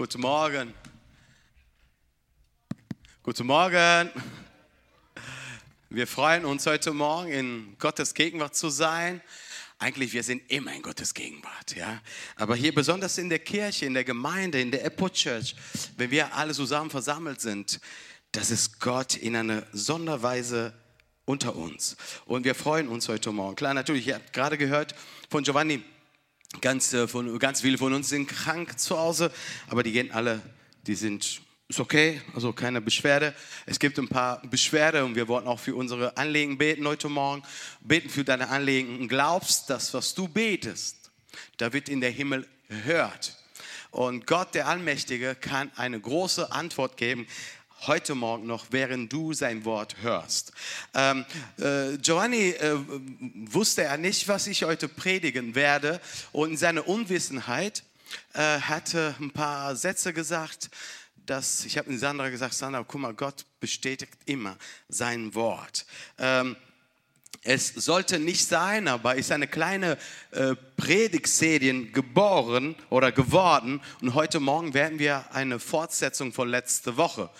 Guten Morgen. Guten Morgen. Wir freuen uns heute Morgen in Gottes Gegenwart zu sein. Eigentlich, wir sind immer in Gottes Gegenwart, ja. Aber hier besonders in der Kirche, in der Gemeinde, in der Epo Church, wenn wir alle zusammen versammelt sind, das ist Gott in einer Sonderweise unter uns. Und wir freuen uns heute Morgen. Klar, natürlich, ihr habt gerade gehört von Giovanni, ganz, äh, von, ganz viele von uns sind krank zu Hause, aber die gehen alle, die sind, ist okay, also keine Beschwerde. Es gibt ein paar Beschwerde und wir wollen auch für unsere Anliegen beten heute Morgen. Beten für deine Anliegen und glaubst, dass was du betest, da wird in der Himmel hört. Und Gott, der Allmächtige, kann eine große Antwort geben heute Morgen noch, während du sein Wort hörst. Ähm, äh, Giovanni äh, wusste er nicht, was ich heute predigen werde und in seiner Unwissenheit äh, hatte ein paar Sätze gesagt, dass ich habe Sandra gesagt, Sandra, guck mal, Gott bestätigt immer sein Wort. Ähm, es sollte nicht sein, aber ist eine kleine äh, Predigtserie geboren oder geworden. Und heute Morgen werden wir eine Fortsetzung von letzter Woche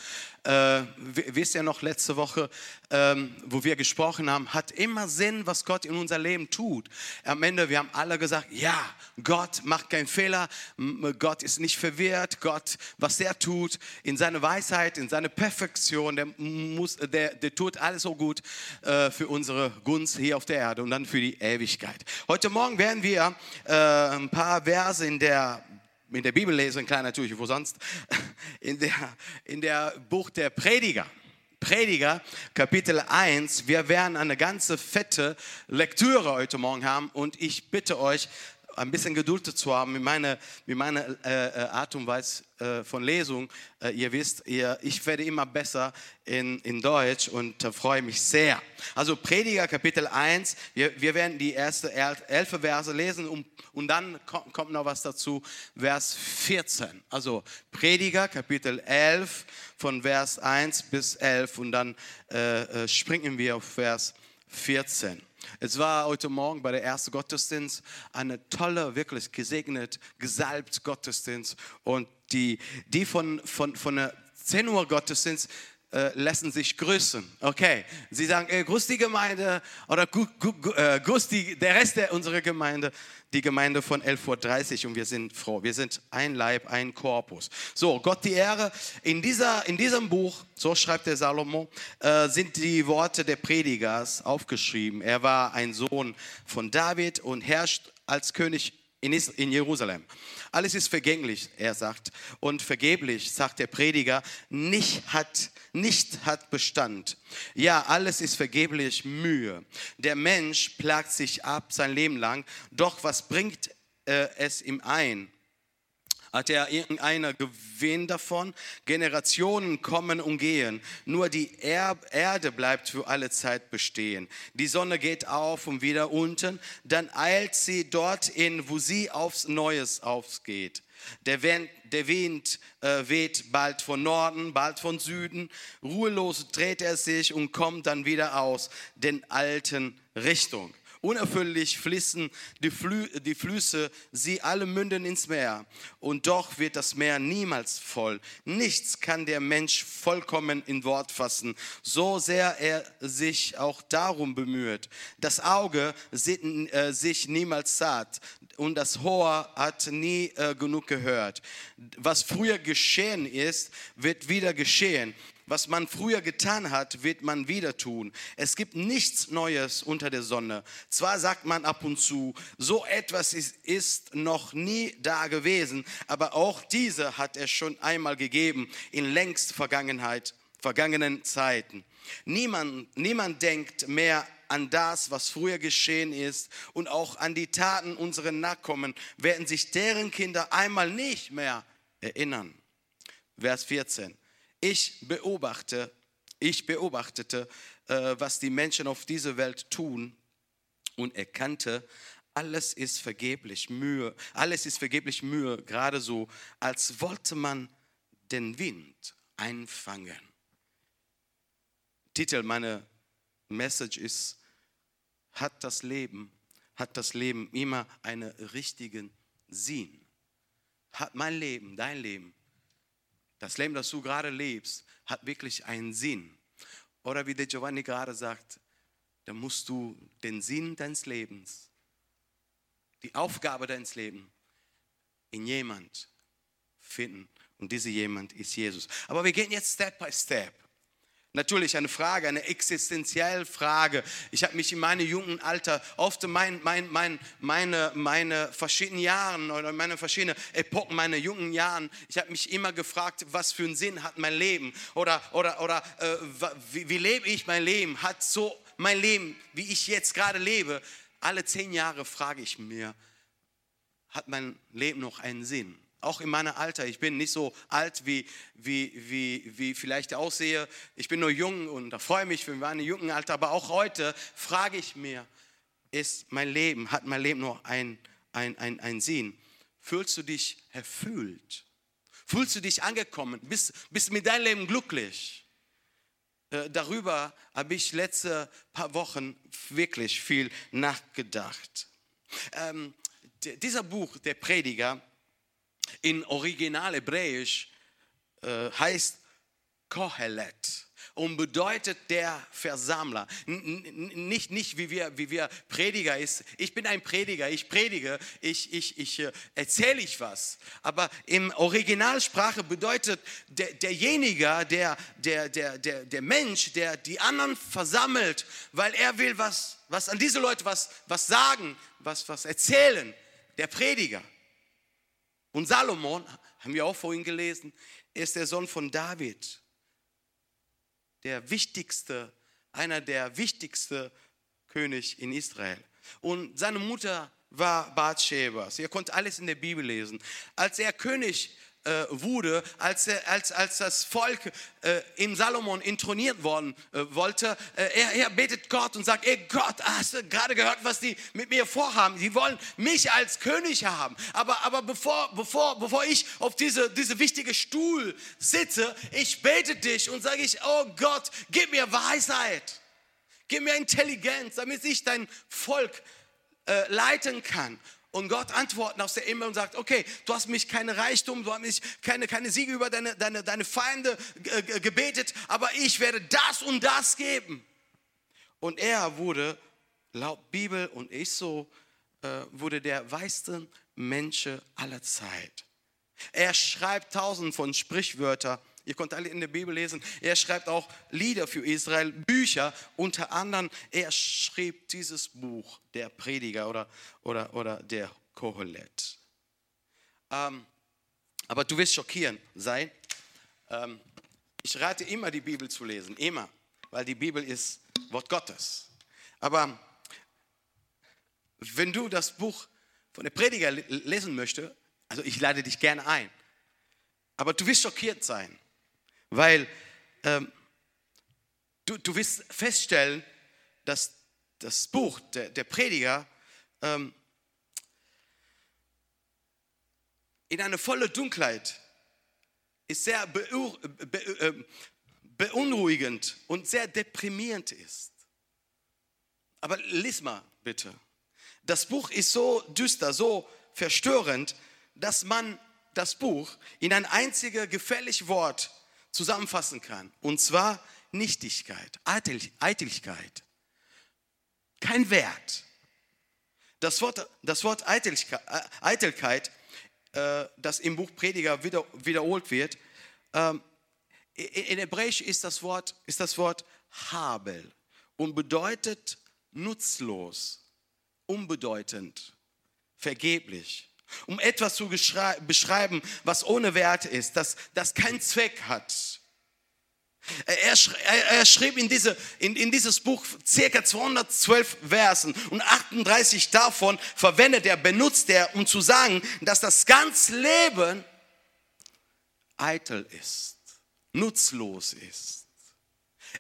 äh, wisst ihr noch letzte Woche, ähm, wo wir gesprochen haben, hat immer Sinn, was Gott in unser Leben tut. Am Ende, wir haben alle gesagt, ja, Gott macht keinen Fehler, Gott ist nicht verwirrt, Gott, was er tut, in seiner Weisheit, in seiner Perfektion, der, muss, der, der tut alles so gut äh, für unsere Gunst hier auf der Erde und dann für die Ewigkeit. Heute Morgen werden wir äh, ein paar Verse in der in der Bibel lesen, klar natürlich, wo sonst, in der, in der Buch der Prediger. Prediger, Kapitel 1. Wir werden eine ganze fette Lektüre heute Morgen haben und ich bitte euch, ein bisschen Geduld zu haben mit meiner, mit meiner äh, äh, Art und Weise äh, von Lesung. Äh, ihr wisst, ihr, ich werde immer besser in, in Deutsch und äh, freue mich sehr. Also Prediger Kapitel 1, wir, wir werden die ersten elf Verse lesen und, und dann kommt, kommt noch was dazu, Vers 14. Also Prediger Kapitel 11 von Vers 1 bis 11 und dann äh, springen wir auf Vers 14. Es war heute Morgen bei der ersten Gottesdienst eine tolle, wirklich gesegnet, gesalbt Gottesdienst. Und die, die von, von, von der 10 Uhr Gottesdienst äh, lassen sich grüßen. Okay, sie sagen, äh, grüß die Gemeinde oder gu, gu, äh, grüß die, der Rest der, unserer Gemeinde, die Gemeinde von 11.30 Uhr und wir sind froh. Wir sind ein Leib, ein Korpus. So, Gott die Ehre. In, dieser, in diesem Buch, so schreibt der Salomo, äh, sind die Worte der Predigers aufgeschrieben. Er war ein Sohn von David und herrscht als König in, in Jerusalem. Alles ist vergänglich, er sagt, und vergeblich, sagt der Prediger, nicht hat, nicht hat Bestand. Ja, alles ist vergeblich Mühe. Der Mensch plagt sich ab sein Leben lang, doch was bringt äh, es ihm ein? Hat er irgendeiner Gewinn davon? Generationen kommen und gehen. Nur die er Erde bleibt für alle Zeit bestehen. Die Sonne geht auf und wieder unten. Dann eilt sie dorthin, wo sie aufs Neues aufgeht. Der Wind, der Wind äh, weht bald von Norden, bald von Süden. Ruhelos dreht er sich und kommt dann wieder aus den alten Richtung. Unerfülllich fließen die, Flü die Flüsse, sie alle münden ins Meer. Und doch wird das Meer niemals voll. Nichts kann der Mensch vollkommen in Wort fassen, so sehr er sich auch darum bemüht. Das Auge sieht äh, sich niemals satt und das Ohr hat nie äh, genug gehört. Was früher geschehen ist, wird wieder geschehen was man früher getan hat, wird man wieder tun. Es gibt nichts Neues unter der Sonne. Zwar sagt man ab und zu, so etwas ist, ist noch nie da gewesen, aber auch diese hat es schon einmal gegeben in längst Vergangenheit, vergangenen Zeiten. Niemand, niemand denkt mehr an das, was früher geschehen ist und auch an die Taten unserer Nachkommen werden sich deren Kinder einmal nicht mehr erinnern. Vers 14. Ich beobachte, ich beobachtete, äh, was die Menschen auf dieser Welt tun und erkannte, alles ist vergeblich Mühe, alles ist vergeblich Mühe, gerade so, als wollte man den Wind einfangen. Titel meiner Message ist, hat das Leben, hat das Leben immer einen richtigen Sinn? Hat mein Leben, dein Leben das Leben, das du gerade lebst, hat wirklich einen Sinn. Oder wie der Giovanni gerade sagt, dann musst du den Sinn deines Lebens, die Aufgabe deines Lebens in jemand finden. Und dieser jemand ist Jesus. Aber wir gehen jetzt Step by Step. Natürlich eine Frage, eine existenzielle Frage. Ich habe mich in meinem jungen Alter oft mein, mein, mein, meine, meine verschiedenen Jahren oder meine verschiedenen Epochen, meine jungen Jahren, ich habe mich immer gefragt, was für einen Sinn hat mein Leben? Oder, oder, oder äh, wie, wie lebe ich mein Leben? Hat so mein Leben, wie ich jetzt gerade lebe, alle zehn Jahre frage ich mir, hat mein Leben noch einen Sinn? Auch in meinem Alter. Ich bin nicht so alt, wie, wie, wie, wie vielleicht aussehe. Ich bin nur jung und da freue ich mich für mein jungen Alter. Aber auch heute frage ich mir, ist mein Leben, hat mein Leben noch einen ein, ein Sinn? Fühlst du dich erfüllt? Fühlst du dich angekommen? Bist, bist mit deinem Leben glücklich? Äh, darüber habe ich letzte paar Wochen wirklich viel nachgedacht. Ähm, dieser Buch, der Prediger, in Original Hebräisch äh, heißt Kohelet und bedeutet der Versammler. N nicht, nicht wie, wir, wie wir Prediger ist. Ich bin ein Prediger, ich predige, ich, ich, ich äh, erzähle ich was. Aber im Originalsprache bedeutet der, derjenige, der, der, der, der, der Mensch, der die anderen versammelt, weil er will was, was an diese Leute was, was sagen, was, was erzählen. Der Prediger. Und Salomon, haben wir auch vorhin gelesen, ist der Sohn von David. Der wichtigste, einer der wichtigsten König in Israel. Und seine Mutter war Bathsheba. Ihr könnt alles in der Bibel lesen. Als er König äh, wurde, als, als, als das Volk äh, im Salomon introniert worden äh, wollte, äh, er, er betet Gott und sagt, ey Gott, hast du gerade gehört, was die mit mir vorhaben? Die wollen mich als König haben. Aber, aber bevor, bevor, bevor ich auf diese, diese wichtige Stuhl sitze, ich bete dich und sage ich, oh Gott, gib mir Weisheit. Gib mir Intelligenz, damit ich dein Volk äh, leiten kann. Und Gott antwortet aus der Himmel und sagt, okay, du hast mich keine Reichtum, du hast mich keine, keine Siege über deine, deine, deine Feinde gebetet, aber ich werde das und das geben. Und er wurde, laut Bibel und ich so, äh, wurde der weiße Mensch aller Zeit. Er schreibt tausend von Sprichwörtern Ihr könnt alle in der Bibel lesen. Er schreibt auch Lieder für Israel, Bücher. Unter anderem, er schrieb dieses Buch, der Prediger oder, oder, oder der Kohelet. Ähm, aber du wirst schockieren sein. Ähm, ich rate immer, die Bibel zu lesen. Immer. Weil die Bibel ist Wort Gottes. Aber wenn du das Buch von der Prediger lesen möchtest, also ich lade dich gerne ein. Aber du wirst schockiert sein. Weil ähm, du, du wirst feststellen, dass das Buch, der, der Prediger, ähm, in eine volle Dunkelheit ist sehr ähm, beunruhigend und sehr deprimierend ist. Aber lies mal bitte. Das Buch ist so düster, so verstörend, dass man das Buch in ein einziges gefälliges Wort zusammenfassen kann. Und zwar Nichtigkeit, Eitelkeit. Kein Wert. Das Wort, das Wort Eitelkeit, äh, Eitelkeit äh, das im Buch Prediger wieder, wiederholt wird, ähm, in Hebräisch ist das Wort, ist das Wort Habel und bedeutet nutzlos, unbedeutend, vergeblich um etwas zu beschreiben, was ohne Wert ist, das, das keinen Zweck hat. Er, er, schrieb in, diese, in, in dieses Buch circa 212 Versen und 38 davon verwendet er, benutzt er, um zu sagen, dass das ganze Leben eitel ist, nutzlos ist.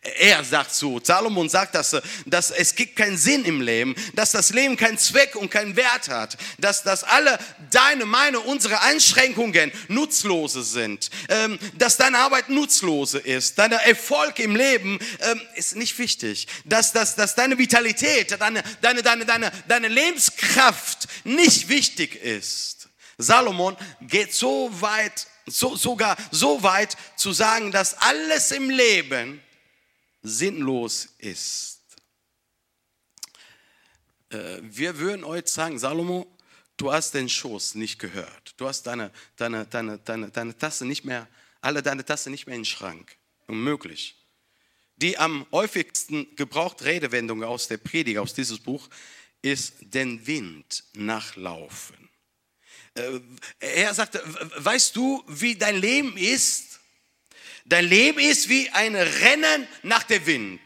Er sagt so, Salomon sagt, dass, dass es gibt keinen Sinn im Leben, dass das Leben keinen Zweck und keinen Wert hat, dass, dass alle deine, meine, unsere Einschränkungen nutzlose sind, ähm, dass deine Arbeit nutzlose ist, dein Erfolg im Leben ähm, ist nicht wichtig, dass, dass, dass deine Vitalität, deine, deine, deine, deine, deine Lebenskraft nicht wichtig ist. Salomon geht so weit so, sogar so weit zu sagen, dass alles im Leben sinnlos ist. Äh, wir würden heute sagen, Salomo, du hast den Schoß nicht gehört. Du hast deine, deine, deine, deine, deine Tasse nicht mehr, alle deine Tasse nicht mehr in den Schrank. Unmöglich. Die am häufigsten gebraucht Redewendung aus der Predigt, aus dieses Buch, ist den Wind nachlaufen. Äh, er sagte, weißt du, wie dein Leben ist? Dein Leben ist wie ein Rennen nach dem Wind.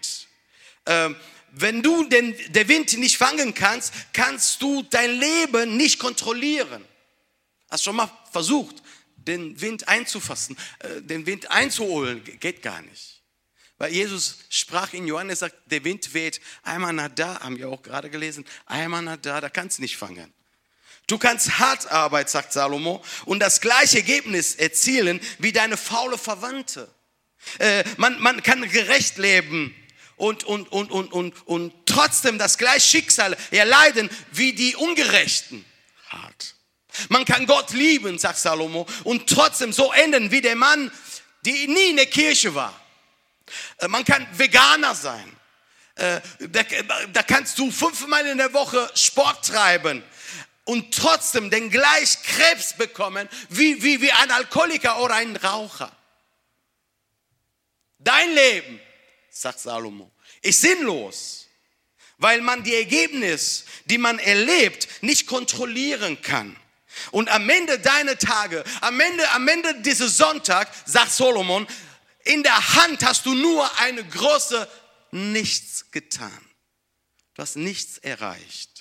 Ähm, wenn du den, den Wind nicht fangen kannst, kannst du dein Leben nicht kontrollieren. Hast schon mal versucht, den Wind einzufassen, äh, den Wind einzuholen? Geht gar nicht. Weil Jesus sprach in Johannes, sagt, der Wind weht einmal nach da, haben wir auch gerade gelesen, einmal nach da, da kannst du nicht fangen. Du kannst hart arbeiten, sagt Salomo, und das gleiche Ergebnis erzielen wie deine faule Verwandte. Äh, man, man kann gerecht leben, und, und, und, und, und, und trotzdem das gleiche Schicksal erleiden wie die Ungerechten. Hart. Man kann Gott lieben, sagt Salomo, und trotzdem so enden wie der Mann, der nie in der Kirche war. Äh, man kann Veganer sein. Äh, da, da kannst du fünfmal in der Woche Sport treiben und trotzdem den gleich Krebs bekommen wie, wie, wie ein Alkoholiker oder ein Raucher. Dein Leben sagt Salomo, ist sinnlos, weil man die Ergebnisse, die man erlebt, nicht kontrollieren kann. Und am Ende deiner Tage, am Ende, am Ende dieses Sonntag, sagt Solomon, in der Hand hast du nur eine große Nichts getan. Du hast nichts erreicht.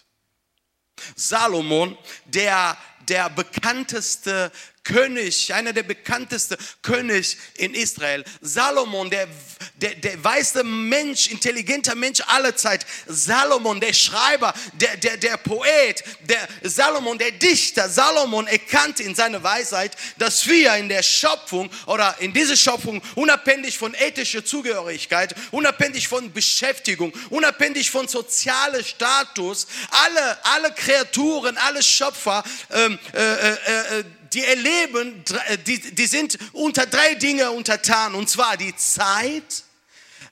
Salomon, der, der bekannteste König, einer der bekanntesten König in Israel. Salomon, der, der, der weiße Mensch, intelligenter Mensch aller Zeit. Salomon, der Schreiber, der, der, der Poet, der Salomon, der Dichter. Salomon erkannte in seiner Weisheit, dass wir in der Schöpfung oder in dieser Schöpfung unabhängig von ethischer Zugehörigkeit, unabhängig von Beschäftigung, unabhängig von sozialem Status, alle, alle Kreaturen, alle Schöpfer, ähm, äh, äh, äh, die erleben, äh, die, die sind unter drei Dinge untertan, und zwar die Zeit,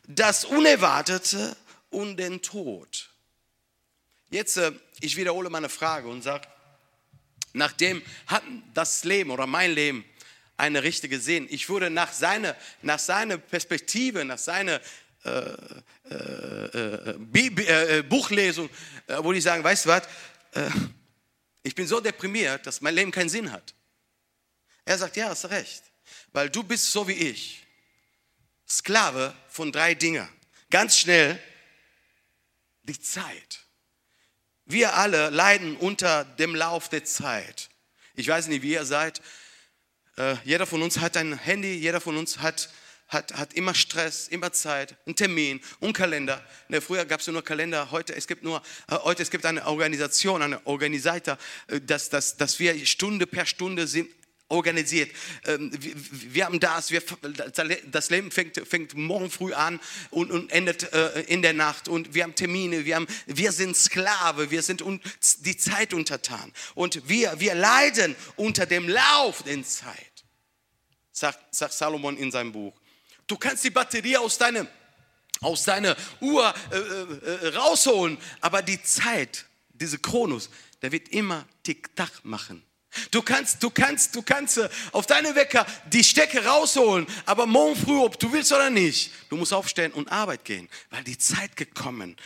das Unerwartete und den Tod. Jetzt, äh, ich wiederhole meine Frage und sage, nachdem hat das Leben oder mein Leben eine richtige Sinn, ich würde nach seiner, nach seiner Perspektive, nach seiner äh, äh, äh, Buchlesung, wo die sagen, weißt du was, ich bin so deprimiert, dass mein Leben keinen Sinn hat. Er sagt, ja, hast recht, weil du bist so wie ich, Sklave von drei Dingen. Ganz schnell, die Zeit. Wir alle leiden unter dem Lauf der Zeit. Ich weiß nicht, wie ihr seid. Äh, jeder von uns hat ein Handy, jeder von uns hat, hat, hat immer Stress, immer Zeit, einen Termin, einen Kalender. Ne, früher gab es nur Kalender, heute es gibt nur, äh, heute es gibt eine Organisation, eine Organisator, äh, dass, dass, dass wir Stunde per Stunde sind, organisiert. Ähm, wir haben das, wir, das Leben fängt, fängt morgen früh an und, und endet äh, in der Nacht und wir haben Termine, wir, haben, wir sind Sklave, wir sind die Zeit untertan und wir, wir leiden unter dem Lauf der Zeit, sagt, sagt Salomon in seinem Buch. Du kannst die Batterie aus deinem aus deiner Uhr äh, äh, rausholen, aber die Zeit, diese Chronos, der wird immer Tick-Tack machen. Du kannst, du kannst, du kannst äh, auf deine Wecker die Stecke rausholen, aber morgen früh, ob du willst oder nicht, du musst aufstehen und Arbeit gehen, weil die Zeit gekommen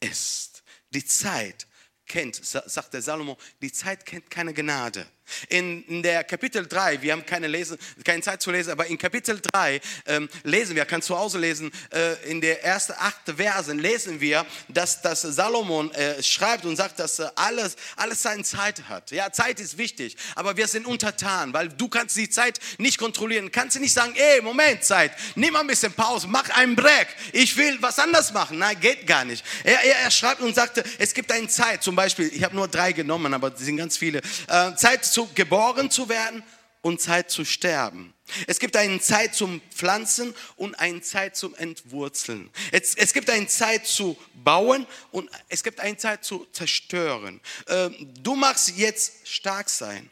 ist. Die Zeit kennt, sagt der Salomo, die Zeit kennt keine Gnade. In, in, der Kapitel 3, wir haben keine, lesen, keine Zeit zu lesen, aber in Kapitel 3 ähm, lesen wir, kann zu Hause lesen, äh, in der ersten acht Versen lesen wir, dass, dass Salomon äh, schreibt und sagt, dass äh, alles, alles seine Zeit hat. Ja, Zeit ist wichtig, aber wir sind untertan, weil du kannst die Zeit nicht kontrollieren. Kannst du nicht sagen, ey, Moment, Zeit, nimm mal ein bisschen Pause, mach einen Break, ich will was anders machen. Nein, geht gar nicht. Er, er, er schreibt und sagte, es gibt eine Zeit, zum Beispiel, ich habe nur drei genommen, aber es sind ganz viele, äh, Zeit zu geboren zu werden und Zeit zu sterben. Es gibt eine Zeit zum Pflanzen und eine Zeit zum Entwurzeln. Es, es gibt eine Zeit zu bauen und es gibt eine Zeit zu zerstören. Ähm, du magst jetzt stark sein,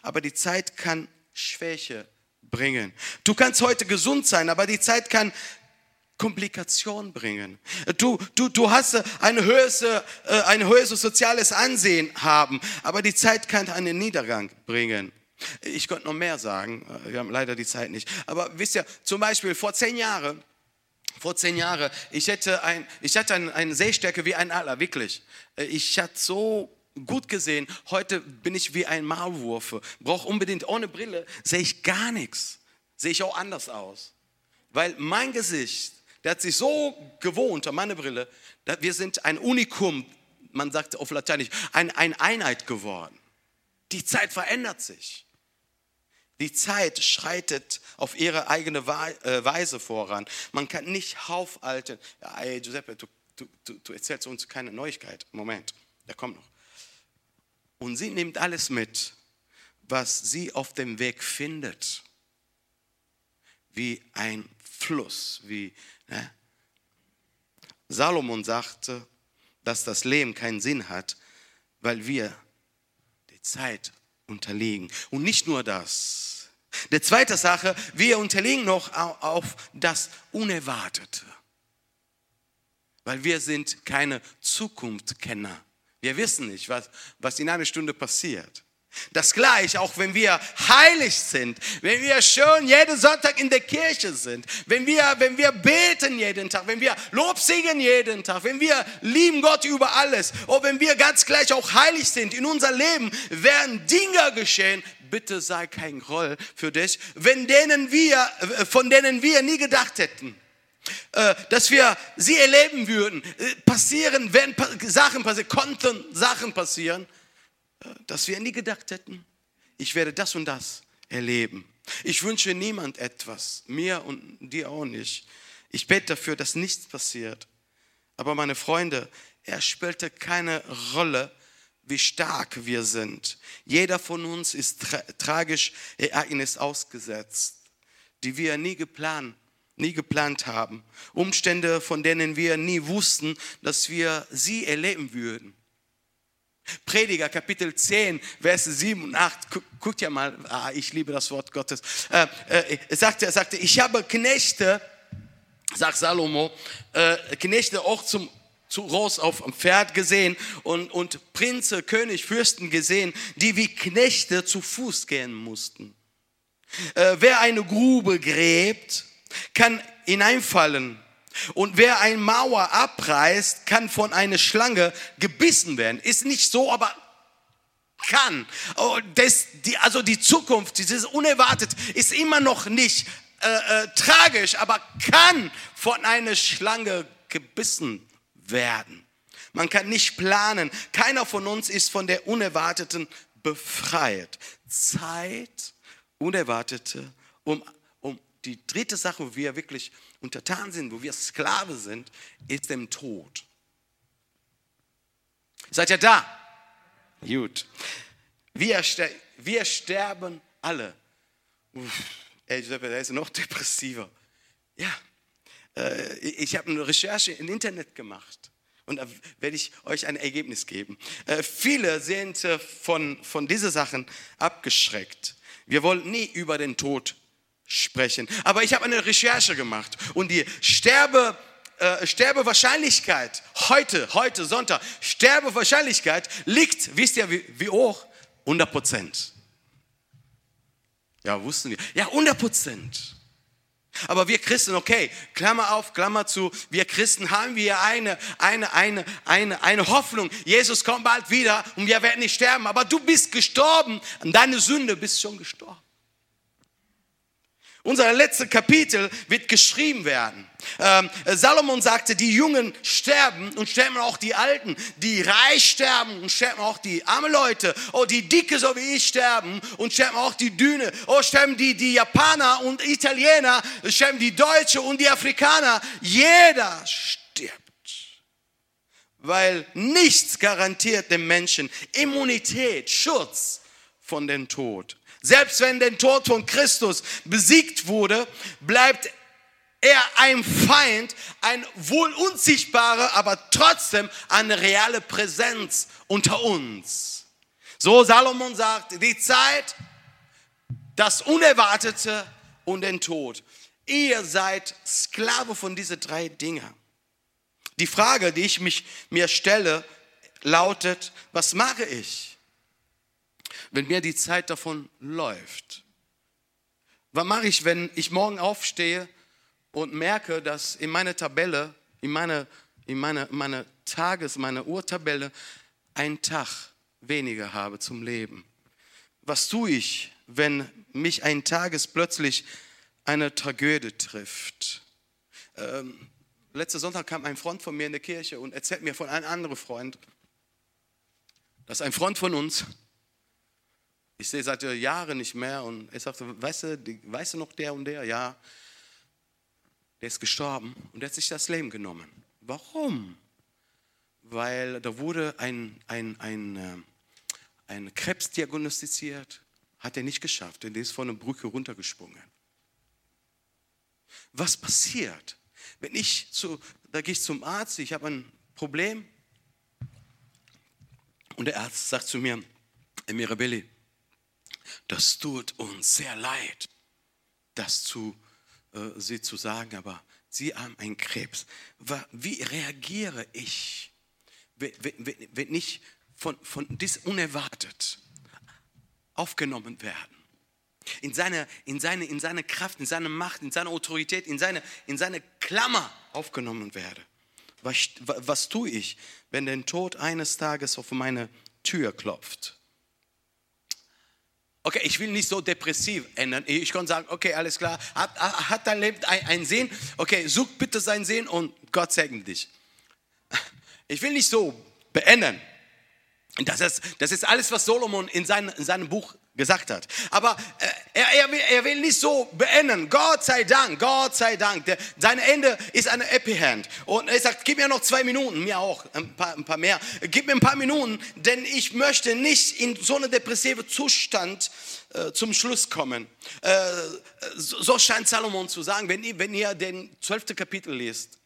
aber die Zeit kann Schwäche bringen. Du kannst heute gesund sein, aber die Zeit kann Komplikation bringen. Du, du, du hast ein höheres, äh, ein höheres soziales Ansehen haben, aber die Zeit kann einen Niedergang bringen. Ich könnte noch mehr sagen, wir haben leider die Zeit nicht. Aber wisst ihr, zum Beispiel vor zehn Jahren, vor zehn Jahren, ich hätte, ein, ich hatte ein, eine Sehstärke wie ein Adler, wirklich. Ich hatte so gut gesehen, heute bin ich wie ein Maulwurf, brauche unbedingt, ohne Brille sehe ich gar nichts, sehe ich auch anders aus. Weil mein Gesicht der hat sich so gewohnt an meine Brille, wir sind ein Unikum, man sagt auf Lateinisch, ein, ein Einheit geworden. Die Zeit verändert sich. Die Zeit schreitet auf ihre eigene äh, Weise voran. Man kann nicht aufhalten. Ja, ey, Giuseppe, du, du, du erzählst uns keine Neuigkeit. Moment, der kommt noch. Und sie nimmt alles mit, was sie auf dem Weg findet. Wie ein Fluss, wie Ne? Salomon sagte, dass das Leben keinen Sinn hat, weil wir die Zeit unterliegen. Und nicht nur das. Die zweite Sache, wir unterliegen noch auf das Unerwartete. Weil wir sind keine Zukunftskenner. Wir wissen nicht, was, was in einer Stunde passiert. Das gleiche, auch wenn wir heilig sind, wenn wir schön jeden Sonntag in der Kirche sind, wenn wir, wenn wir beten jeden Tag, wenn wir Lob singen jeden Tag, wenn wir lieben Gott über alles, oder wenn wir ganz gleich auch heilig sind in unser Leben, werden Dinge geschehen, bitte sei kein Groll für dich, wenn denen wir, von denen wir nie gedacht hätten äh, dass wir sie erleben würden. Äh, passieren, wenn Sachen passieren, konnten Sachen passieren dass wir nie gedacht hätten, ich werde das und das erleben. Ich wünsche niemand etwas, mir und dir auch nicht. Ich bete dafür, dass nichts passiert. Aber meine Freunde, er spielte keine Rolle, wie stark wir sind. Jeder von uns ist tra tragisch Ereignis ausgesetzt, die wir nie geplant, nie geplant haben. Umstände, von denen wir nie wussten, dass wir sie erleben würden. Prediger Kapitel 10, Verse 7 und 8. Guck, guckt ja mal, ah, ich liebe das Wort Gottes. Äh, äh, er, sagte, er sagte, ich habe Knechte, sagt Salomo, äh, Knechte auch zum zu Ross auf dem Pferd gesehen und, und Prinze, König, Fürsten gesehen, die wie Knechte zu Fuß gehen mussten. Äh, wer eine Grube gräbt, kann hineinfallen und wer eine Mauer abreißt, kann von einer Schlange gebissen werden. Ist nicht so, aber kann. Oh, das, die, also die Zukunft, dieses Unerwartet, ist immer noch nicht äh, äh, tragisch, aber kann von einer Schlange gebissen werden. Man kann nicht planen. Keiner von uns ist von der Unerwarteten befreit. Zeit, Unerwartete, um, um die dritte Sache, wo wir wirklich untertan sind, wo wir Sklave sind, ist dem Tod. Seid ihr da? Gut. Wir, ster wir sterben alle. Uff, ey, der ist noch depressiver. Ja, äh, ich habe eine Recherche im Internet gemacht. Und da werde ich euch ein Ergebnis geben. Äh, viele sind äh, von, von diesen Sachen abgeschreckt. Wir wollen nie über den Tod sprechen. Aber ich habe eine Recherche gemacht und die Sterbe, äh, Sterbewahrscheinlichkeit heute, heute Sonntag, Sterbewahrscheinlichkeit liegt, wisst ihr wie, wie hoch? 100 Prozent. Ja, wussten wir. Ja, 100 Prozent. Aber wir Christen, okay, Klammer auf, Klammer zu, wir Christen haben wir eine, eine, eine, eine, eine Hoffnung. Jesus kommt bald wieder und wir werden nicht sterben. Aber du bist gestorben und deine Sünde bist schon gestorben. Unser letztes Kapitel wird geschrieben werden. Ähm, Salomon sagte, die Jungen sterben und sterben auch die Alten. Die reich sterben und sterben auch die armen Leute. Oh, die Dicke, so wie ich, sterben und sterben auch die Düne. Oh, sterben die, die Japaner und Italiener, sterben die Deutsche und die Afrikaner. Jeder stirbt. Weil nichts garantiert dem Menschen Immunität, Schutz von dem Tod. Selbst wenn der Tod von Christus besiegt wurde, bleibt er ein Feind, ein wohl unsichtbarer, aber trotzdem eine reale Präsenz unter uns. So Salomon sagt, die Zeit, das Unerwartete und den Tod. Ihr seid Sklave von diesen drei Dingen. Die Frage, die ich mich, mir stelle, lautet, was mache ich, wenn mir die Zeit davon läuft? Was mache ich, wenn ich morgen aufstehe und merke, dass in meiner Tabelle, in meiner in meiner meine Tages-, meiner Uhrtabelle einen Tag weniger habe zum Leben? Was tue ich, wenn mich ein Tages plötzlich eine Tragödie trifft? Ähm, letzten Sonntag kam ein Freund von mir in der Kirche und erzählt mir von einem anderen Freund, dass ein Freund von uns, ich sehe seit Jahren nicht mehr und er sagte, weißt du, weißt du noch der und der? Ja, der ist gestorben und der hat sich das Leben genommen. Warum? Weil da wurde ein, ein, ein, äh, ein Krebs diagnostiziert, hat er nicht geschafft, denn der ist von einer Brücke runtergesprungen. Was passiert, wenn ich zu, da gehe ich zum Arzt, ich habe ein Problem und der Arzt sagt zu mir, Mirabelli, das tut uns sehr leid, das zu, äh, Sie zu sagen, aber Sie haben einen Krebs. Wie reagiere ich, wenn ich von, von dies unerwartet aufgenommen werden? In seine, in, seine, in seine Kraft, in seine Macht, in seine Autorität, in seine, in seine Klammer aufgenommen werde. Was, was tue ich, wenn der Tod eines Tages auf meine Tür klopft? Okay, ich will nicht so depressiv ändern. Ich kann sagen, okay, alles klar, hat, hat dein Leben einen Sinn? Okay, such bitte seinen Sinn und Gott segne dich. Ich will nicht so beenden. Das ist, das ist alles, was Solomon in, sein, in seinem Buch gesagt hat. Aber äh, er, er, will, er, will, nicht so beenden. Gott sei Dank, Gott sei Dank. Der, sein Ende ist eine Epi-Hand. Und er sagt, gib mir noch zwei Minuten, mir auch, ein paar, ein paar mehr. Gib mir ein paar Minuten, denn ich möchte nicht in so einen depressiven Zustand äh, zum Schluss kommen. Äh, so scheint Salomon zu sagen, wenn ihr, wenn ihr den zwölften Kapitel liest.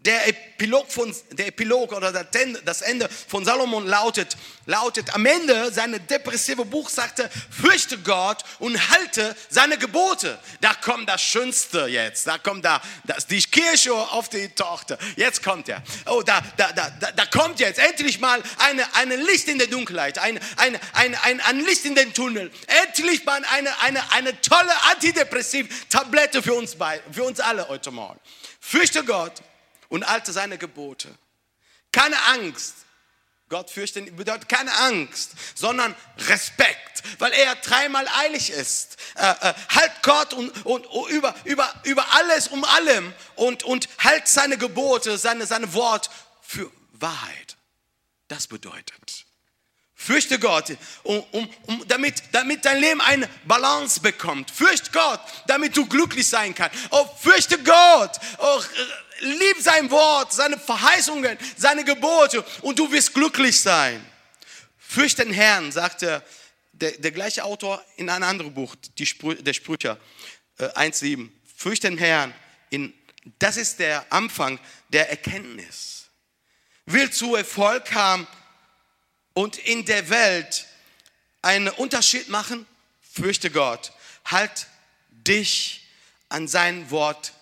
Der Epilog, von, der Epilog oder das Ende von Salomon lautet, lautet, am Ende seine depressive Buch sagte, fürchte Gott und halte seine Gebote. Da kommt das Schönste jetzt, da kommt da, das, die Kirche auf die Tochter. Jetzt kommt er. Oh, da, da, da, da kommt jetzt endlich mal eine, eine Licht in der Dunkelheit, ein, ein, ein, ein, ein Licht in den Tunnel. Endlich mal eine, eine, eine tolle Antidepressiv-Tablette für für uns alle heute Morgen. Fürchte Gott und alte seine Gebote. Keine Angst. Gott fürchten bedeutet keine Angst, sondern Respekt, weil er dreimal eilig ist. Äh, äh, halt Gott und, und, und, über, über, über alles um allem und, und halt seine Gebote, seine, seine Wort für Wahrheit. Das bedeutet. Fürchte Gott, um, um, um, damit, damit dein Leben eine Balance bekommt. Fürchte Gott, damit du glücklich sein kannst. Oh, fürchte Gott. Oh, lieb sein Wort, seine Verheißungen, seine Gebote und du wirst glücklich sein. Fürchte den Herrn, sagte der, der gleiche Autor in einem anderen Buch, die Sprü der Sprüche äh, 1,7. Fürchte den Herrn, in, das ist der Anfang der Erkenntnis. Willst du Erfolg haben und in der Welt einen Unterschied machen? Fürchte Gott. Halt dich an sein Wort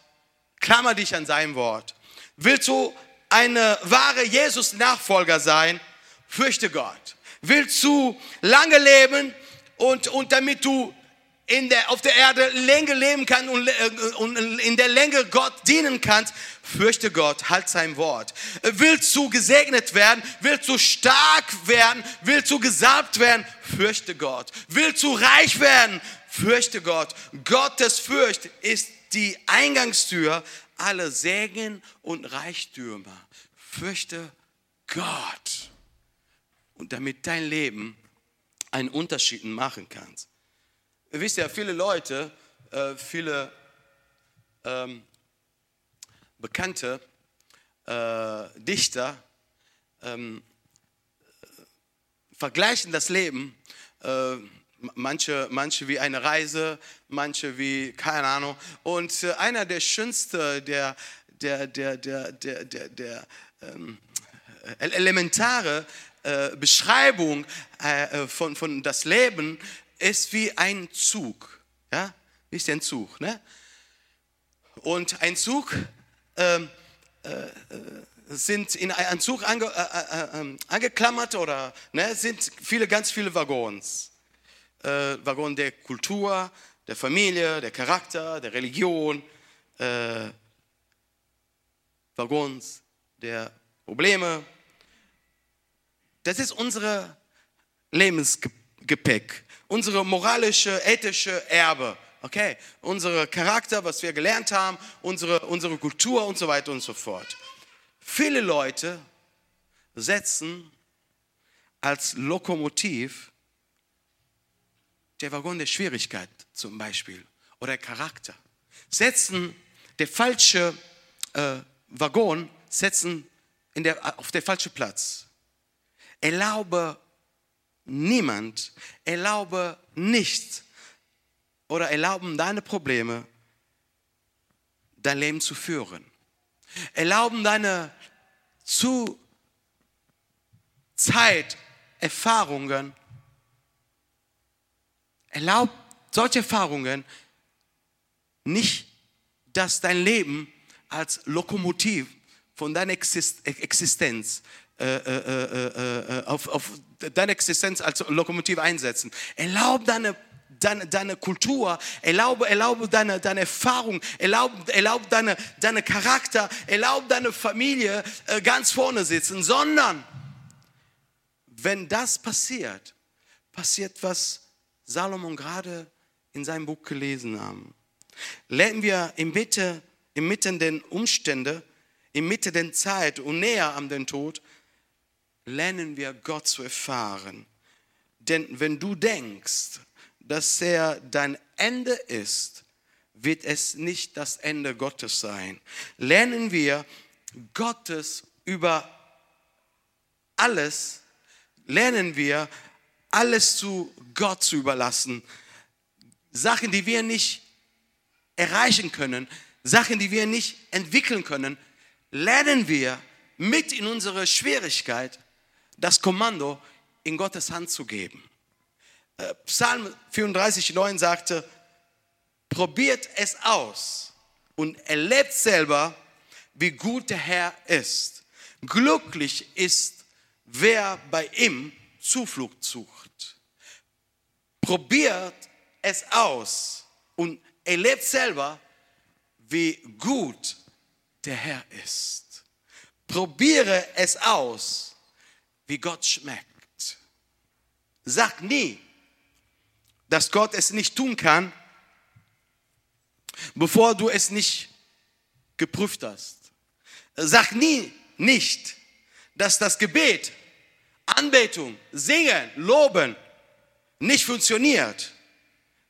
Klammer dich an sein Wort. Willst du eine wahre Jesus-Nachfolger sein? Fürchte Gott. Willst du lange leben und, und damit du in der, auf der Erde länger leben kannst und, äh, und in der Länge Gott dienen kannst, fürchte Gott, halt sein Wort. Willst du gesegnet werden? Willst du stark werden? Willst du gesalbt werden? Fürchte Gott. Willst du reich werden? Fürchte Gott. Gottes Furcht ist die Eingangstür aller Segen und Reichtümer. Fürchte Gott. Und damit dein Leben einen Unterschied machen kannst. Ihr wisst ja, viele Leute, äh, viele ähm, bekannte äh, Dichter ähm, vergleichen das Leben äh, manche, manche wie eine Reise, manche wie, keine Ahnung. Und äh, einer der schönsten, der, der, der, der, der, der, der ähm, elementare äh, Beschreibung äh, von, von das Leben ist wie ein Zug. Ja? Wisst ihr, ein Zug, ne? Und ein Zug ähm, äh, äh, sind in einen Zug ange, äh, äh, ähm, angeklammert oder ne, sind viele, ganz viele Waggons. Äh, Waggon der Kultur, der Familie, der Charakter, der Religion, äh, Waggons der Probleme. Das ist unser Lebensgepäck, unsere moralische, ethische Erbe. Okay, unsere Charakter, was wir gelernt haben, unsere, unsere Kultur und so weiter und so fort. Viele Leute setzen als Lokomotiv der Waggon der Schwierigkeit zum Beispiel oder Charakter. Setzen der falsche äh, Waggon, setzen in der, auf der falschen Platz. Erlaube niemand, erlaube nichts oder erlauben deine Probleme dein Leben zu führen erlauben deine zu Zeit Erfahrungen, erlaubt solche Erfahrungen nicht, dass dein Leben als Lokomotiv von deiner Existenz äh, äh, äh, auf, auf deine Existenz als Lokomotiv einsetzen. Erlaub deine deine, deine Kultur, erlaube, erlaube deine, deine Erfahrung, erlaube, erlaube deine, deine Charakter, erlaube deine Familie äh, ganz vorne sitzen, sondern wenn das passiert, passiert, was Salomon gerade in seinem Buch gelesen haben. Lernen wir inmitten, inmitten den Umständen, inmitten der Zeit und näher an den Tod, lernen wir Gott zu erfahren. Denn wenn du denkst, dass er dein Ende ist, wird es nicht das Ende Gottes sein. Lernen wir Gottes über alles, lernen wir alles zu Gott zu überlassen. Sachen, die wir nicht erreichen können, Sachen, die wir nicht entwickeln können, lernen wir mit in unsere Schwierigkeit das Kommando in Gottes Hand zu geben. Äh, Psalm 34, 9 sagte, probiert es aus und erlebt selber, wie gut der Herr ist. Glücklich ist, wer bei ihm Zuflucht sucht. Probiert es aus und erlebt selber, wie gut der Herr ist. Probiere es aus, wie Gott schmeckt. Sag nie, dass Gott es nicht tun kann, bevor du es nicht geprüft hast. Sag nie nicht, dass das Gebet, Anbetung, Singen, Loben nicht funktioniert,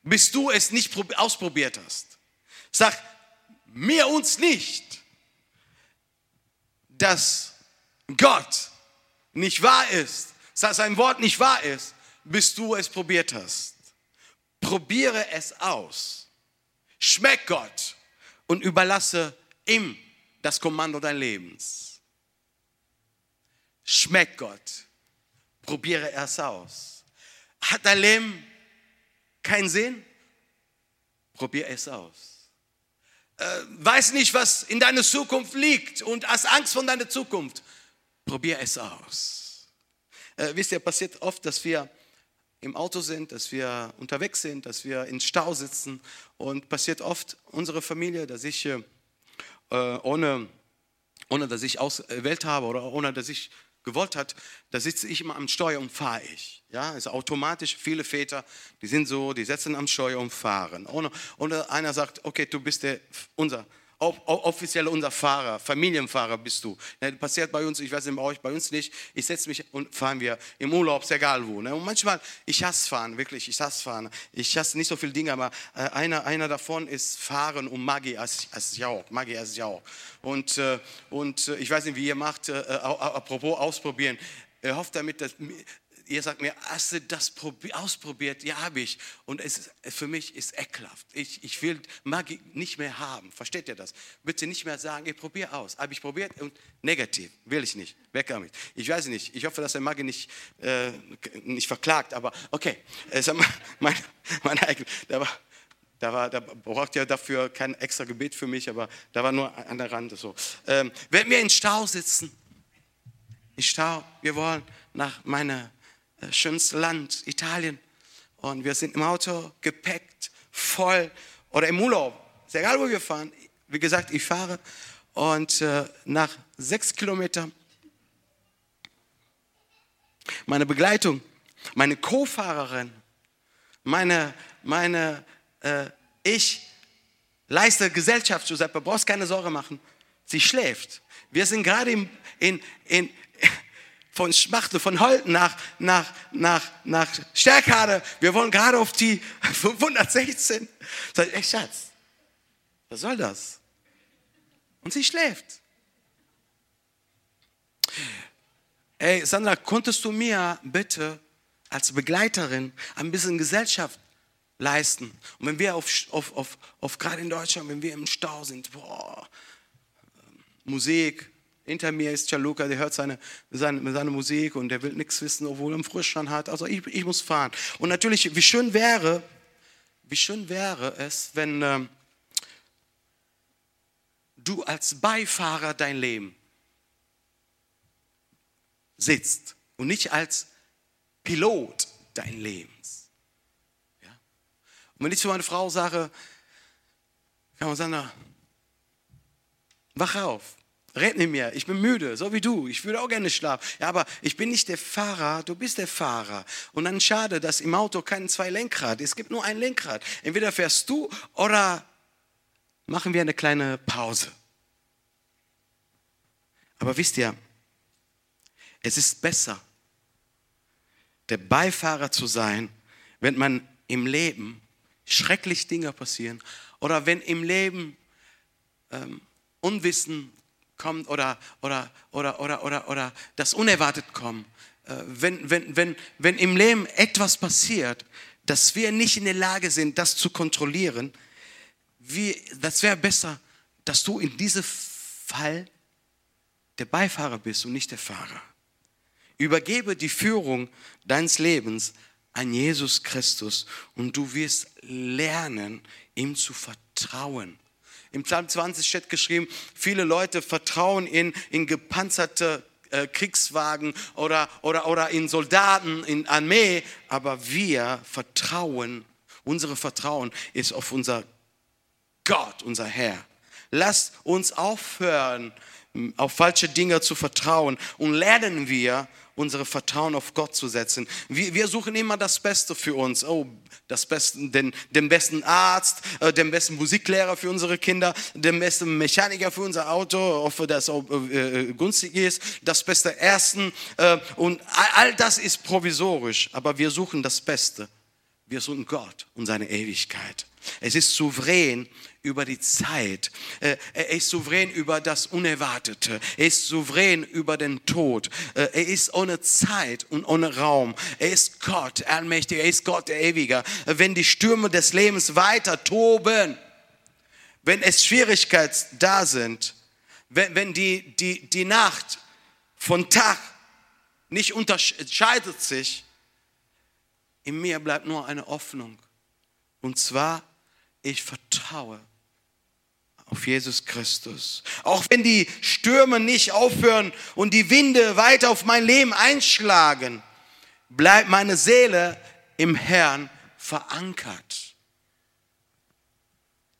bis du es nicht ausprobiert hast. Sag mir uns nicht, dass Gott nicht wahr ist, dass sein Wort nicht wahr ist, bis du es probiert hast. Probiere es aus. Schmeck Gott und überlasse ihm das Kommando deines Lebens. Schmeck Gott. Probiere es aus. Hat dein Leben keinen Sinn? Probiere es aus. Äh, weiß nicht, was in deiner Zukunft liegt und hast Angst vor deiner Zukunft. Probiere es aus. Äh, wisst ihr, passiert oft, dass wir im Auto sind, dass wir unterwegs sind, dass wir im Stau sitzen. Und passiert oft unsere Familie, dass ich äh, ohne, ohne dass ich ausgewählt habe oder ohne dass ich gewollt hat, da sitze ich immer am Steuer und fahre ich. Ja, also automatisch, viele Väter, die sind so, die setzen am Steuer und fahren. Ohne, ohne einer sagt, okay, du bist der, unser offiziell unser Fahrer, Familienfahrer bist du. Ne, passiert bei uns, ich weiß nicht bei euch, bei uns nicht. Ich setze mich und fahren wir im Urlaub, ist egal wo. Ne? Und manchmal, ich hasse fahren, wirklich, ich hasse fahren. Ich hasse nicht so viele Dinge, aber äh, einer, einer davon ist Fahren und Maggi als, als Jauch. Maggi als Jauch. Und, äh, und äh, ich weiß nicht, wie ihr macht, äh, apropos ausprobieren. Er hofft damit, dass ihr sagt mir, hast du das ausprobiert? Ja, habe ich. Und es ist, für mich ist ekelhaft. Ich, ich will Magie nicht mehr haben. Versteht ihr das? Bitte nicht mehr sagen, ich probiere aus. Habe ich probiert und negativ. Will ich nicht. Weg damit. Ich weiß nicht. Ich hoffe, dass der Magie nicht, äh, nicht verklagt. Aber okay. Das ist mein, mein, Aber Da, war, da braucht ihr dafür kein extra Gebet für mich, aber da war nur an der Rande so. Ähm, wenn wir in Stau sitzen, in Stau, wir wollen nach meinem schönsten Land, Italien, und wir sind im Auto gepackt, voll, oder im Urlaub, ist egal, wo wir fahren. Wie gesagt, ich fahre und äh, nach sechs Kilometern meine Begleitung, meine Co-Fahrerin, meine, meine, äh, ich leiste Gesellschaft, Giuseppe, brauchst keine Sorge machen. Sie schläft. Wir sind gerade in, in, in, von Schmachtel, von Holten nach, nach, nach, nach Stärkade. Wir wollen gerade auf die 516. Sag ich, ey Schatz, was soll das? Und sie schläft. Ey, Sandra, konntest du mir bitte als Begleiterin ein bisschen Gesellschaft leisten? Und wenn wir auf, auf, auf, auf gerade in Deutschland, wenn wir im Stau sind, boah, Musik, hinter mir ist Chaluka, der hört seine, seine, seine Musik und der will nichts wissen, obwohl er einen Frischstand hat. Also ich, ich muss fahren. Und natürlich, wie schön wäre, wie schön wäre es, wenn ähm, du als Beifahrer dein Leben sitzt und nicht als Pilot dein Lebens. Ja? Und wenn ich zu meiner Frau sage, kann man sagen, wach auf, red nicht mehr, ich bin müde, so wie du, ich würde auch gerne schlafen. Ja, aber ich bin nicht der Fahrer, du bist der Fahrer. Und dann schade, dass im Auto kein zwei Lenkrad, es gibt nur ein Lenkrad. Entweder fährst du oder machen wir eine kleine Pause. Aber wisst ihr, es ist besser, der Beifahrer zu sein, wenn man im Leben schrecklich Dinge passieren oder wenn im Leben ähm, Unwissen kommt oder, oder, oder, oder, oder, oder das Unerwartet kommt. Äh, wenn, wenn, wenn, wenn im Leben etwas passiert, dass wir nicht in der Lage sind, das zu kontrollieren, wie, das wäre besser, dass du in diesem Fall der Beifahrer bist und nicht der Fahrer. Übergebe die Führung deines Lebens an Jesus Christus und du wirst lernen, ihm zu vertrauen. Im Psalm 20 steht geschrieben, viele Leute vertrauen in, in gepanzerte äh, Kriegswagen oder, oder, oder in Soldaten, in Armee, aber wir vertrauen, unsere Vertrauen ist auf unser Gott, unser Herr. Lasst uns aufhören, auf falsche Dinge zu vertrauen und lernen wir, unsere Vertrauen auf Gott zu setzen. Wir, wir suchen immer das Beste für uns. Oh, das Beste, den, den besten Arzt, äh, den besten Musiklehrer für unsere Kinder, den besten Mechaniker für unser Auto, hoffe, dass auch äh, äh, günstig ist, das beste Essen. Äh, und all, all das ist provisorisch, aber wir suchen das Beste. Wir suchen Gott und seine Ewigkeit. Es ist souverän über die Zeit. Äh, er ist souverän über das Unerwartete. Er ist souverän über den Tod. Äh, er ist ohne Zeit und ohne Raum. Er ist Gott, allmächtig. Er ist Gott, der Ewiger. Wenn die Stürme des Lebens weiter toben, wenn es Schwierigkeiten da sind, wenn, wenn die, die, die Nacht von Tag nicht unterscheidet sich, in mir bleibt nur eine Hoffnung. Und zwar ich vertraue auf Jesus Christus. Auch wenn die Stürme nicht aufhören und die Winde weiter auf mein Leben einschlagen, bleibt meine Seele im Herrn verankert.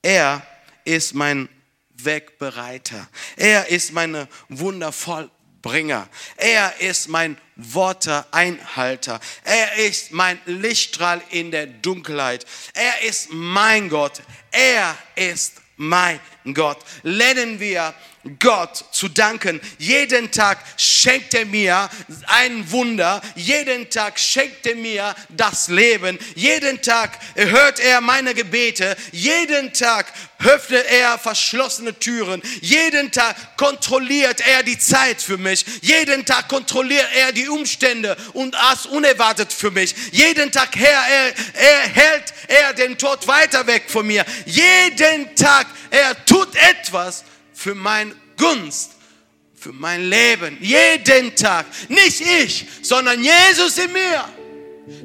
Er ist mein Wegbereiter. Er ist meine wundervoll Bringer. Er ist mein Worte-Einhalter. Er ist mein Lichtstrahl in der Dunkelheit. Er ist mein Gott. Er ist mein Gott. Lernen wir Gott zu danken. Jeden Tag schenkt er mir ein Wunder. Jeden Tag schenkt er mir das Leben. Jeden Tag hört er meine Gebete. Jeden Tag öffnet er verschlossene Türen. Jeden Tag kontrolliert er die Zeit für mich. Jeden Tag kontrolliert er die Umstände und das unerwartet für mich. Jeden Tag, Herr, er, er hält er den Tod weiter weg von mir. Jeden Tag, er tut etwas, für mein Gunst, für mein Leben, jeden Tag. Nicht ich, sondern Jesus in mir.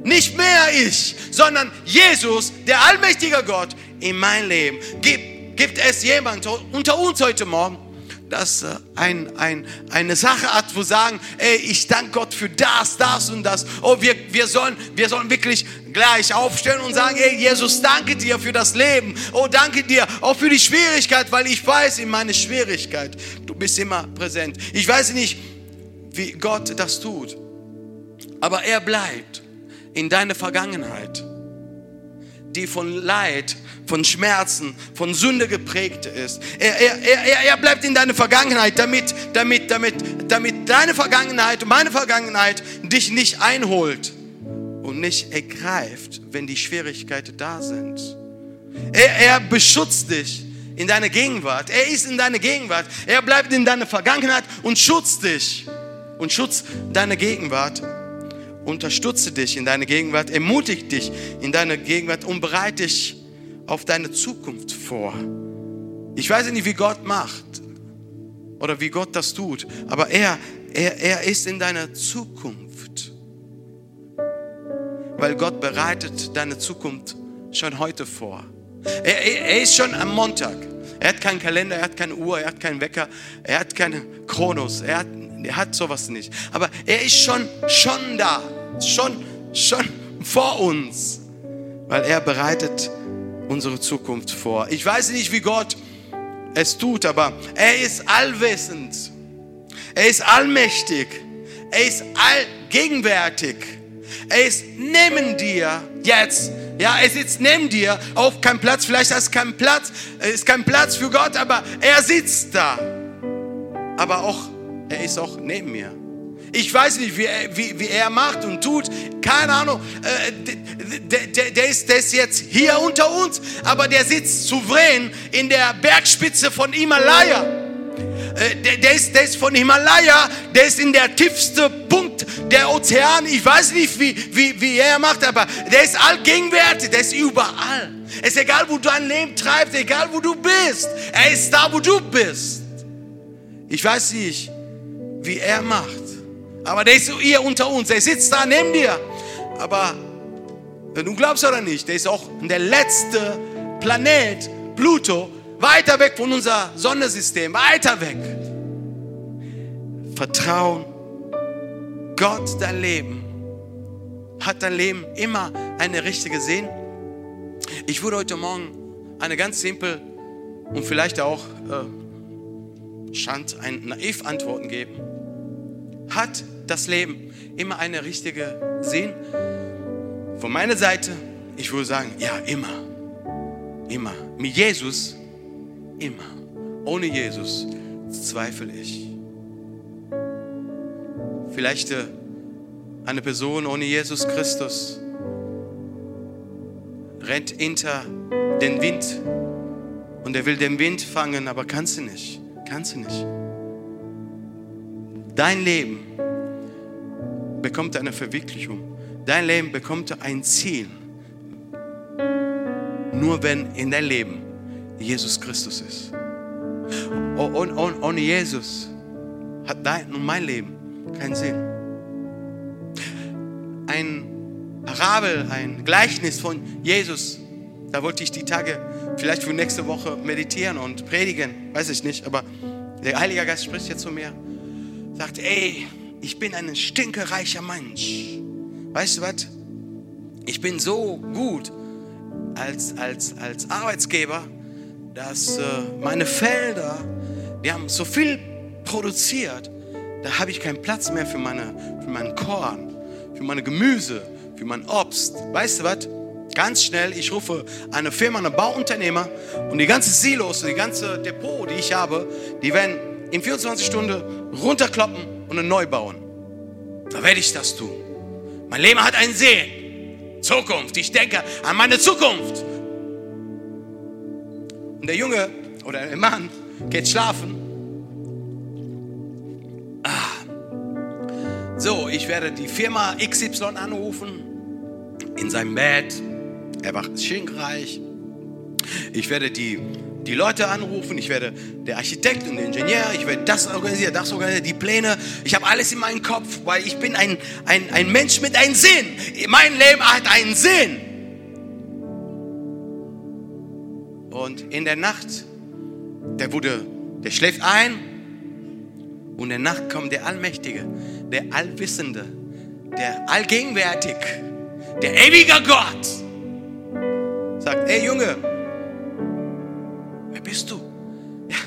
Nicht mehr ich, sondern Jesus, der allmächtige Gott, in mein Leben. Gibt, gibt es jemand unter uns heute Morgen, das äh, ein, ein, eine Sache hat, wo sagen, ey, ich danke Gott für das, das und das. Oh, wir, wir, sollen, wir sollen wirklich gleich aufstellen und sagen, ey, Jesus, danke dir für das Leben. Oh, danke dir auch für die Schwierigkeit, weil ich weiß in meine Schwierigkeit, du bist immer präsent. Ich weiß nicht, wie Gott das tut, aber er bleibt in deiner Vergangenheit die von Leid, von Schmerzen, von Sünde geprägt ist. Er, er, er, er bleibt in deiner Vergangenheit, damit, damit, damit, damit deine Vergangenheit und meine Vergangenheit dich nicht einholt und nicht ergreift, wenn die Schwierigkeiten da sind. Er, er beschützt dich in deiner Gegenwart. Er ist in deiner Gegenwart. Er bleibt in deiner Vergangenheit und schützt dich und schützt deine Gegenwart unterstütze dich in deiner Gegenwart, ermutige dich in deiner Gegenwart und bereite dich auf deine Zukunft vor. Ich weiß nicht, wie Gott macht oder wie Gott das tut, aber er, er, er ist in deiner Zukunft. Weil Gott bereitet deine Zukunft schon heute vor. Er, er, er ist schon am Montag. Er hat keinen Kalender, er hat keine Uhr, er hat keinen Wecker, er hat keine Kronos, er hat, er hat sowas nicht. Aber er ist schon, schon da schon, schon vor uns, weil er bereitet unsere Zukunft vor. Ich weiß nicht, wie Gott es tut, aber er ist allwissend. Er ist allmächtig. Er ist allgegenwärtig. Er ist neben dir jetzt. Ja, er sitzt neben dir auf keinem Platz. Vielleicht ist kein Platz, ist kein Platz für Gott, aber er sitzt da. Aber auch, er ist auch neben mir. Ich weiß nicht, wie er, wie, wie er macht und tut. Keine Ahnung. Äh, der, der, der, ist, der ist jetzt hier unter uns, aber der sitzt souverän in der Bergspitze von Himalaya. Äh, der, der, ist, der ist von Himalaya, der ist in der tiefste Punkt der Ozean. Ich weiß nicht, wie, wie, wie er macht, aber der ist allgegenwärtig, der ist überall. Es ist egal, wo dein Leben treibst, egal, wo du bist. Er ist da, wo du bist. Ich weiß nicht, wie er macht. Aber der ist hier unter uns, der sitzt da neben dir. Aber wenn du glaubst oder nicht, der ist auch der letzte Planet, Pluto, weiter weg von unser Sonnensystem, weiter weg. Vertrauen, Gott, dein Leben. Hat dein Leben immer eine richtige Sinn? Ich würde heute Morgen eine ganz simpel und vielleicht auch äh, Schand, ein naiv Antworten geben. Hat das Leben immer eine richtige Sinn? Von meiner Seite, ich würde sagen, ja, immer. Immer. Mit Jesus, immer. Ohne Jesus zweifle ich. Vielleicht äh, eine Person ohne Jesus Christus rennt hinter den Wind und er will den Wind fangen, aber kannst du nicht. Kannst du nicht. Dein Leben bekommt eine Verwirklichung. Dein Leben bekommt ein Ziel. Nur wenn in dein Leben Jesus Christus ist. Und ohne Jesus hat dein und mein Leben keinen Sinn. Ein Parabel, ein Gleichnis von Jesus, da wollte ich die Tage vielleicht für nächste Woche meditieren und predigen, weiß ich nicht, aber der Heilige Geist spricht jetzt zu mir, sagt, ey, ich bin ein stinkereicher Mensch. Weißt du was? Ich bin so gut als, als, als Arbeitsgeber, dass äh, meine Felder, die haben so viel produziert, da habe ich keinen Platz mehr für, meine, für meinen Korn, für meine Gemüse, für mein Obst. Weißt du was? Ganz schnell, ich rufe eine Firma, einen Bauunternehmer und die ganze Silos, die ganze Depot, die ich habe, die werden in 24 Stunden runterkloppen und neu bauen. Da werde ich das tun. Mein Leben hat einen Sinn. Zukunft. Ich denke an meine Zukunft. Und der Junge oder der Mann geht schlafen. Ah. So, ich werde die Firma XY anrufen. In seinem Bett. Er war schinkreich. Ich werde die die Leute anrufen, ich werde der Architekt und der Ingenieur, ich werde das organisieren, das organisieren, die Pläne. Ich habe alles in meinem Kopf, weil ich bin ein, ein, ein Mensch mit einem Sinn. Mein Leben hat einen Sinn. Und in der Nacht, der wurde, der schläft ein und in der Nacht kommt der Allmächtige, der Allwissende, der Allgegenwärtig, der ewige Gott. Sagt, ey Junge, wer bist du? Ja.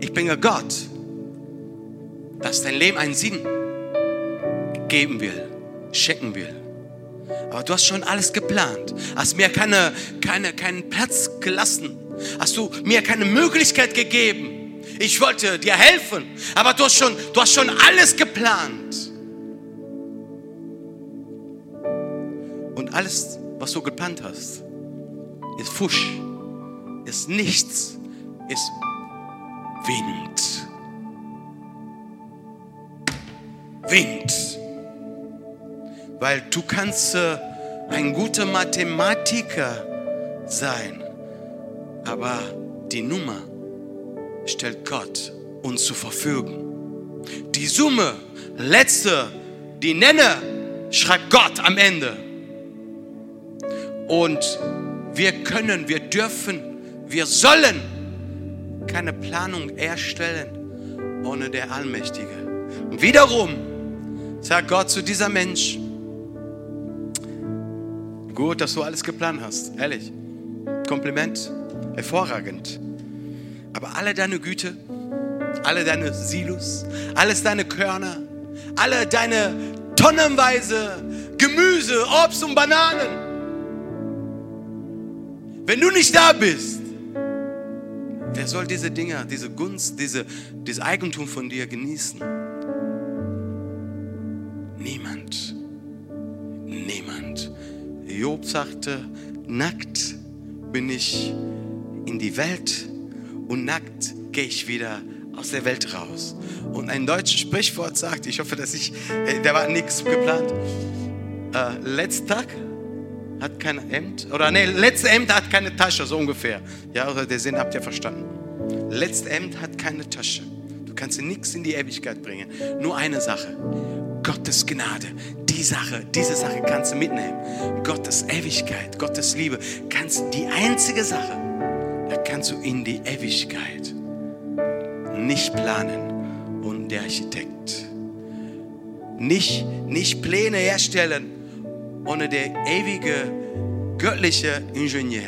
Ich bin ein Gott, dass dein Leben einen Sinn geben will, schenken will. Aber du hast schon alles geplant. Hast mir keine, keine, keinen Platz gelassen. Hast du mir keine Möglichkeit gegeben. Ich wollte dir helfen, aber du hast schon, du hast schon alles geplant. Und alles, was du geplant hast, ist Fusch, ist nichts, ist Wind. Wind weil du kannst äh, ein guter Mathematiker sein, aber die Nummer stellt Gott uns zur Verfügung. Die Summe, letzte, die Nenne, schreibt Gott am Ende. Und wir können, wir dürfen, wir sollen keine Planung erstellen ohne der Allmächtige. Und wiederum sagt Gott zu dieser Mensch, Gut, dass du alles geplant hast. Ehrlich. Kompliment. Hervorragend. Aber alle deine Güte, alle deine Silos, alles deine Körner, alle deine tonnenweise Gemüse, Obst und Bananen. Wenn du nicht da bist, wer soll diese Dinge, diese Gunst, diese, dieses Eigentum von dir genießen? Niemand. Niemand. Job sagte, nackt bin ich in die Welt und nackt gehe ich wieder aus der Welt raus. Und ein deutsches Sprichwort sagt, ich hoffe, dass ich, äh, da war nichts geplant, äh, letzter Tag hat kein Hemd, oder nee, letzte Hemd hat keine Tasche, so ungefähr. Ja, oder der Sinn habt ihr verstanden. Letzte Hemd hat keine Tasche. Du kannst nichts in die Ewigkeit bringen. Nur eine Sache. Gottes Gnade, die Sache, diese Sache kannst du mitnehmen. Gottes Ewigkeit, Gottes Liebe, kannst die einzige Sache, da kannst du in die Ewigkeit nicht planen und der Architekt. Nicht, nicht Pläne herstellen ohne der ewige göttliche Ingenieur.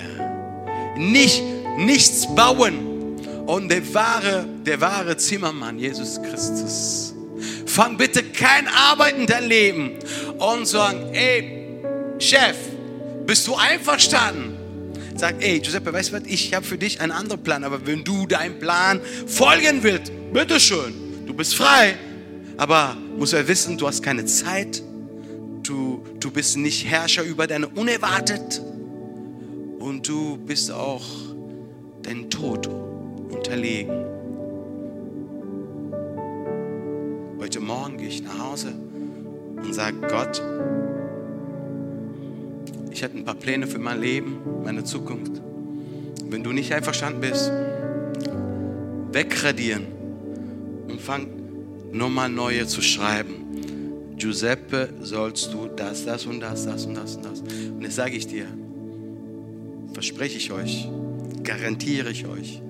Nicht nichts bauen und der wahre, der wahre Zimmermann, Jesus Christus. Fang bitte kein Arbeiten dein Leben und sagen, ey, Chef, bist du einverstanden? Sag, ey, Giuseppe, weißt du was, ich habe für dich einen anderen Plan, aber wenn du deinem Plan folgen willst, bitteschön, du bist frei. Aber musst ja wissen, du hast keine Zeit, du, du bist nicht Herrscher über deine Unerwartet und du bist auch dein Tod unterlegen. Heute Morgen gehe ich nach Hause und sage, Gott, ich hatte ein paar Pläne für mein Leben, meine Zukunft. Wenn du nicht einverstanden bist, wegradieren und fang nochmal neue zu schreiben. Giuseppe, sollst du das, das und das, das und das und das. Und jetzt sage ich dir, verspreche ich euch, garantiere ich euch,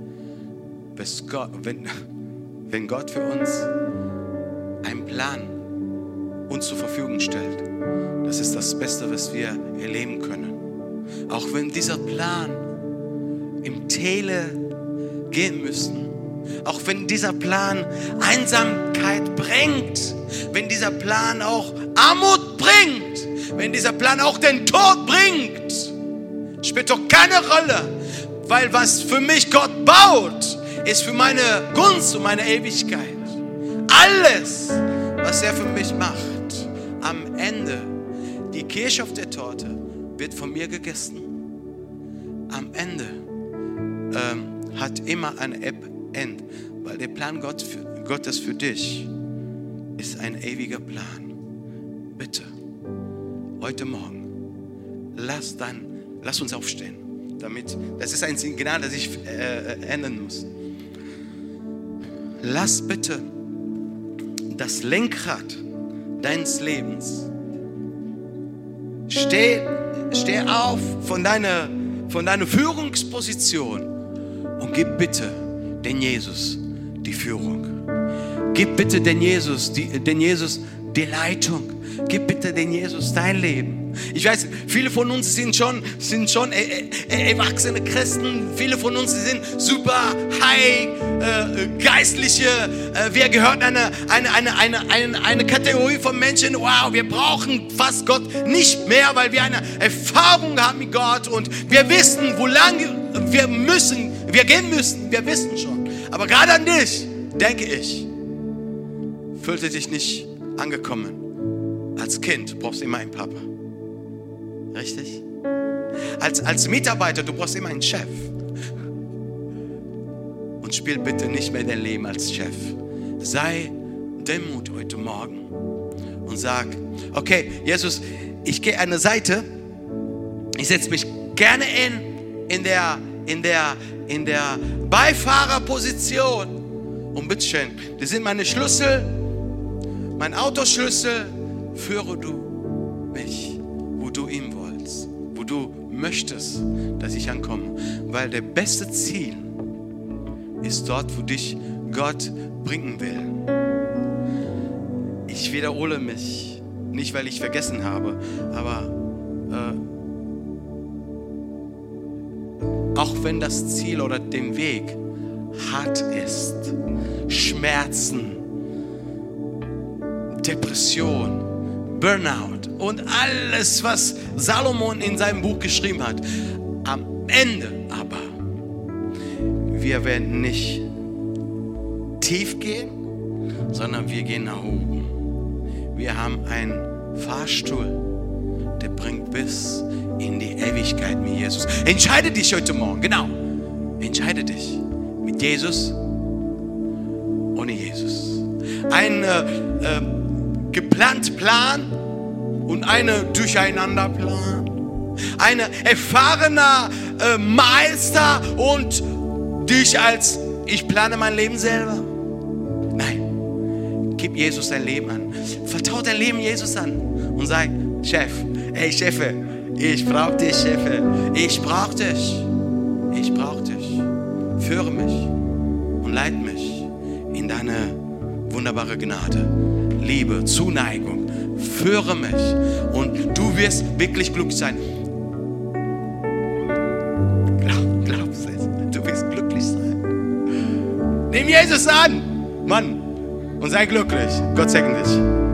wenn, Gott für uns einen Plan uns zur Verfügung stellt. Das ist das Beste, was wir erleben können. Auch wenn dieser Plan im Tele gehen müssen, auch wenn dieser Plan Einsamkeit bringt, wenn dieser Plan auch Armut bringt, wenn dieser Plan auch den Tod bringt, spielt doch keine Rolle, weil was für mich Gott baut, ist für meine Gunst und meine Ewigkeit alles, was er für mich macht, am Ende, die Kirsche auf der Torte, wird von mir gegessen. Am Ende ähm, hat immer ein End, weil der Plan Gott für, Gottes für dich ist ein ewiger Plan. Bitte, heute Morgen, lass dann, lass uns aufstehen. Damit, das ist ein Signal, das ich äh, ändern muss. Lass bitte das Lenkrad deines Lebens. Steh, steh auf von deiner von deiner Führungsposition und gib bitte den Jesus die Führung. Gib bitte den Jesus, die, den Jesus die Leitung. Gib bitte den Jesus dein Leben. Ich weiß, viele von uns sind schon, sind schon äh, äh, erwachsene Christen. Viele von uns sind super high, äh, geistliche. Äh, wir gehören eine, eine, eine, eine, eine, eine Kategorie von Menschen. Wow, wir brauchen fast Gott nicht mehr, weil wir eine Erfahrung haben mit Gott und wir wissen, wo lange wir müssen, wir gehen müssen. Wir wissen schon. Aber gerade an dich denke ich, fühlte dich nicht angekommen. Als Kind brauchst du immer einen Papa. Richtig? Als, als Mitarbeiter, du brauchst immer einen Chef. Und spiel bitte nicht mehr dein Leben als Chef. Sei Demut heute Morgen und sag, okay, Jesus, ich gehe an eine Seite, ich setze mich gerne in, in der, in der, in der Beifahrerposition. Und bitteschön, das sind meine Schlüssel, mein Autoschlüssel, führe du mich, wo du ihn wolltest, wo du möchtest, dass ich ankomme. Weil der beste Ziel ist dort, wo dich Gott bringen will. Ich wiederhole mich, nicht weil ich vergessen habe, aber äh, auch wenn das Ziel oder den Weg hart ist, Schmerzen, Depression, Burnout und alles, was Salomon in seinem Buch geschrieben hat. Am Ende aber, wir werden nicht tief gehen, sondern wir gehen nach oben. Wir haben einen Fahrstuhl, der bringt bis in die Ewigkeit mit Jesus. Entscheide dich heute Morgen, genau. Entscheide dich mit Jesus, ohne Jesus. Ein äh, äh, geplant Plan und eine Durcheinanderplan. Ein erfahrener äh, Meister und dich als ich plane mein Leben selber. Nein, gib Jesus dein Leben an. Vertraue dein Leben Jesus an und sag, Chef, ey Chefe, ich brauche dich, Chefe. Ich brauche dich. Ich brauche dich. Führe mich und leite mich in deine wunderbare Gnade. Liebe, Zuneigung. Führe mich und du wirst wirklich glücklich sein. Glaub, glaubst es, du wirst glücklich sein. Nimm Jesus an, Mann, und sei glücklich. Gott segne dich.